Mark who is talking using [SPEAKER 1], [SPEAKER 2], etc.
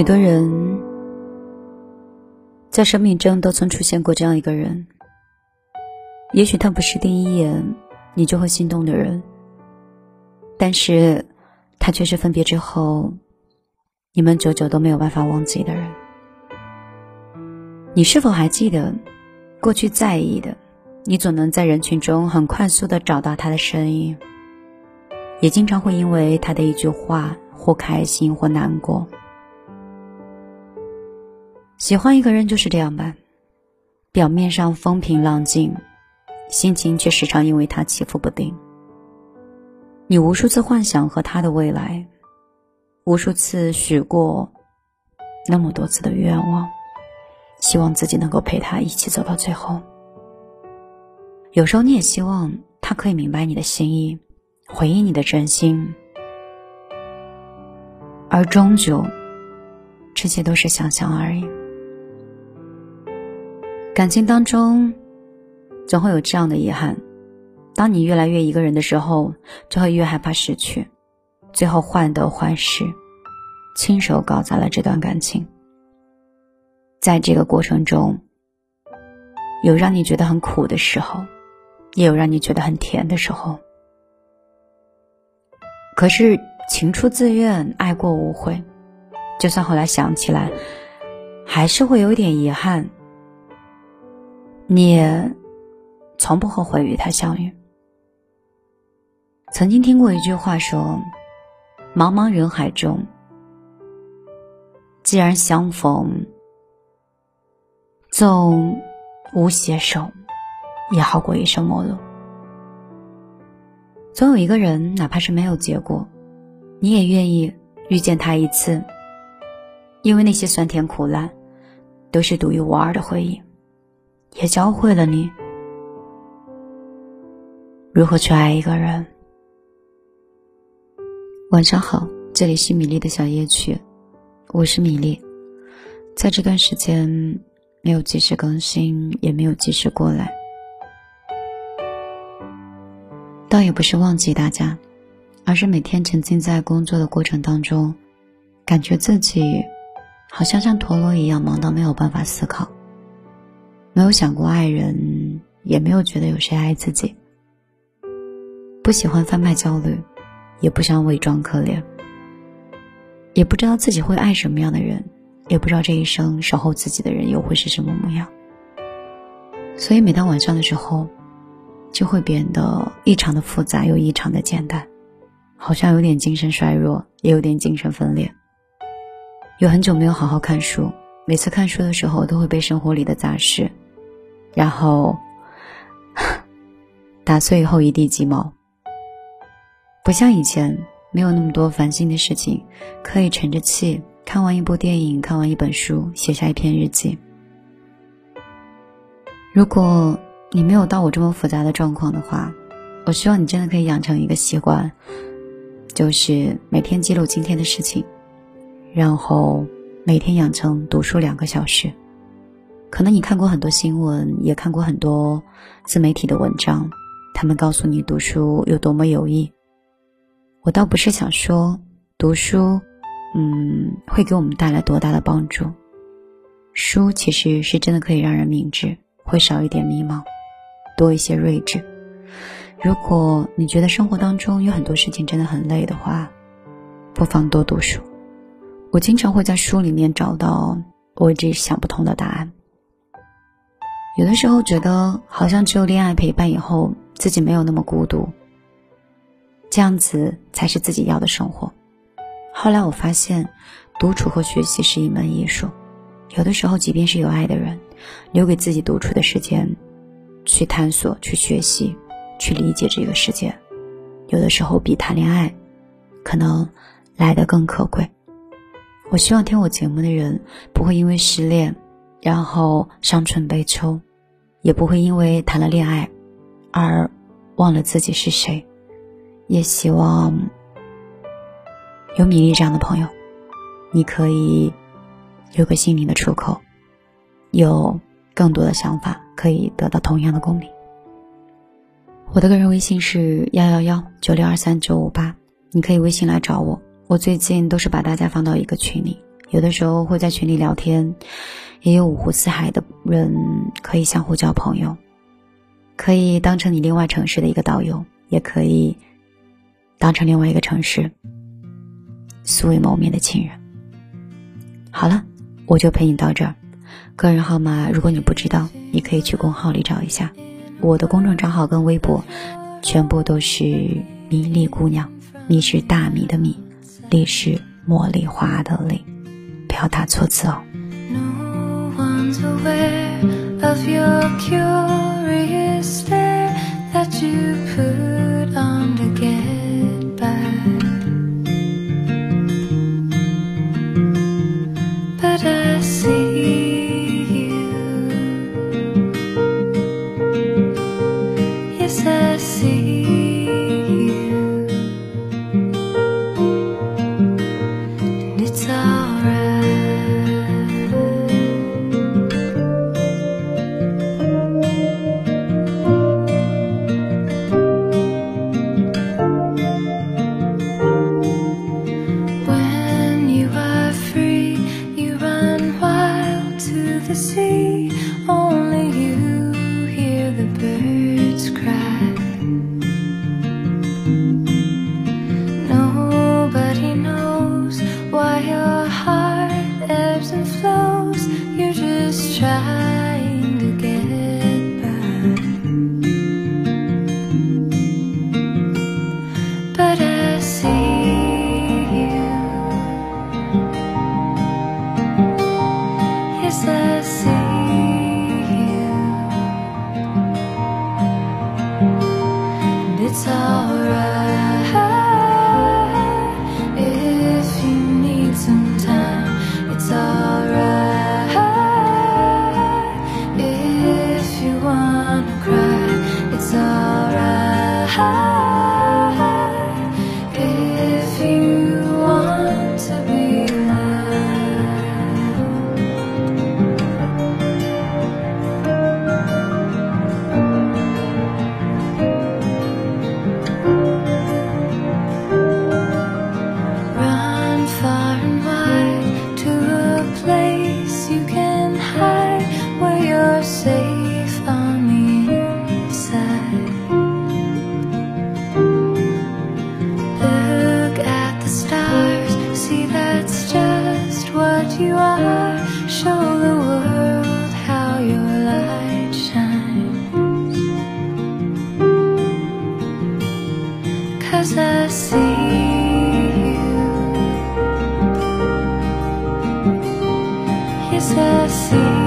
[SPEAKER 1] 许多人在生命中都曾出现过这样一个人，也许他不是第一眼你就会心动的人，但是他却是分别之后你们久久都没有办法忘记的人。你是否还记得过去在意的？你总能在人群中很快速的找到他的身影，也经常会因为他的一句话或开心或难过。喜欢一个人就是这样吧，表面上风平浪静，心情却时常因为他起伏不定。你无数次幻想和他的未来，无数次许过那么多次的愿望，希望自己能够陪他一起走到最后。有时候你也希望他可以明白你的心意，回应你的真心，而终究，这些都是想象而已。感情当中，总会有这样的遗憾：当你越来越一个人的时候，就会越害怕失去，最后患得患失，亲手搞砸了这段感情。在这个过程中，有让你觉得很苦的时候，也有让你觉得很甜的时候。可是情出自愿，爱过无悔，就算后来想起来，还是会有点遗憾。你也从不后悔与他相遇。曾经听过一句话说：“茫茫人海中，既然相逢，纵无携手，也好过一生陌路。”总有一个人，哪怕是没有结果，你也愿意遇见他一次，因为那些酸甜苦辣，都是独一无二的回忆。也教会了你如何去爱一个人。晚上好，这里是米粒的小夜曲，我是米粒。在这段时间没有及时更新，也没有及时过来，倒也不是忘记大家，而是每天沉浸在工作的过程当中，感觉自己好像像陀螺一样忙到没有办法思考。没有想过爱人，也没有觉得有谁爱自己。不喜欢贩卖焦虑，也不想伪装可怜。也不知道自己会爱什么样的人，也不知道这一生守候自己的人又会是什么模样。所以每当晚上的时候，就会变得异常的复杂又异常的简单，好像有点精神衰弱，也有点精神分裂。有很久没有好好看书，每次看书的时候都会被生活里的杂事。然后打碎以后一地鸡毛，不像以前没有那么多烦心的事情，可以沉着气看完一部电影，看完一本书，写下一篇日记。如果你没有到我这么复杂的状况的话，我希望你真的可以养成一个习惯，就是每天记录今天的事情，然后每天养成读书两个小时。可能你看过很多新闻，也看过很多自媒体的文章，他们告诉你读书有多么有益。我倒不是想说读书，嗯，会给我们带来多大的帮助。书其实是真的可以让人明智，会少一点迷茫，多一些睿智。如果你觉得生活当中有很多事情真的很累的话，不妨多读书。我经常会在书里面找到我一直想不通的答案。有的时候觉得好像只有恋爱陪伴以后，自己没有那么孤独。这样子才是自己要的生活。后来我发现，独处和学习是一门艺术。有的时候，即便是有爱的人，留给自己独处的时间，去探索、去学习、去理解这个世界，有的时候比谈恋爱可能来的更可贵。我希望听我节目的人不会因为失恋。然后伤春悲秋，也不会因为谈了恋爱而忘了自己是谁。也希望有米粒这样的朋友，你可以有个心灵的出口，有更多的想法可以得到同样的共鸣。我的个人微信是幺幺幺九六二三九五八，你可以微信来找我。我最近都是把大家放到一个群里。有的时候会在群里聊天，也有五湖四海的人可以相互交朋友，可以当成你另外城市的一个导游，也可以当成另外一个城市素未谋面的亲人。好了，我就陪你到这儿。个人号码，如果你不知道，你可以去公号里找一下。我的公众账号跟微博，全部都是米粒姑娘，米是大米的米，你是茉莉花的泪。不要打错字哦。
[SPEAKER 2] it's alright When
[SPEAKER 1] you are free, you run wild to the sea. it's alright. He's a sea.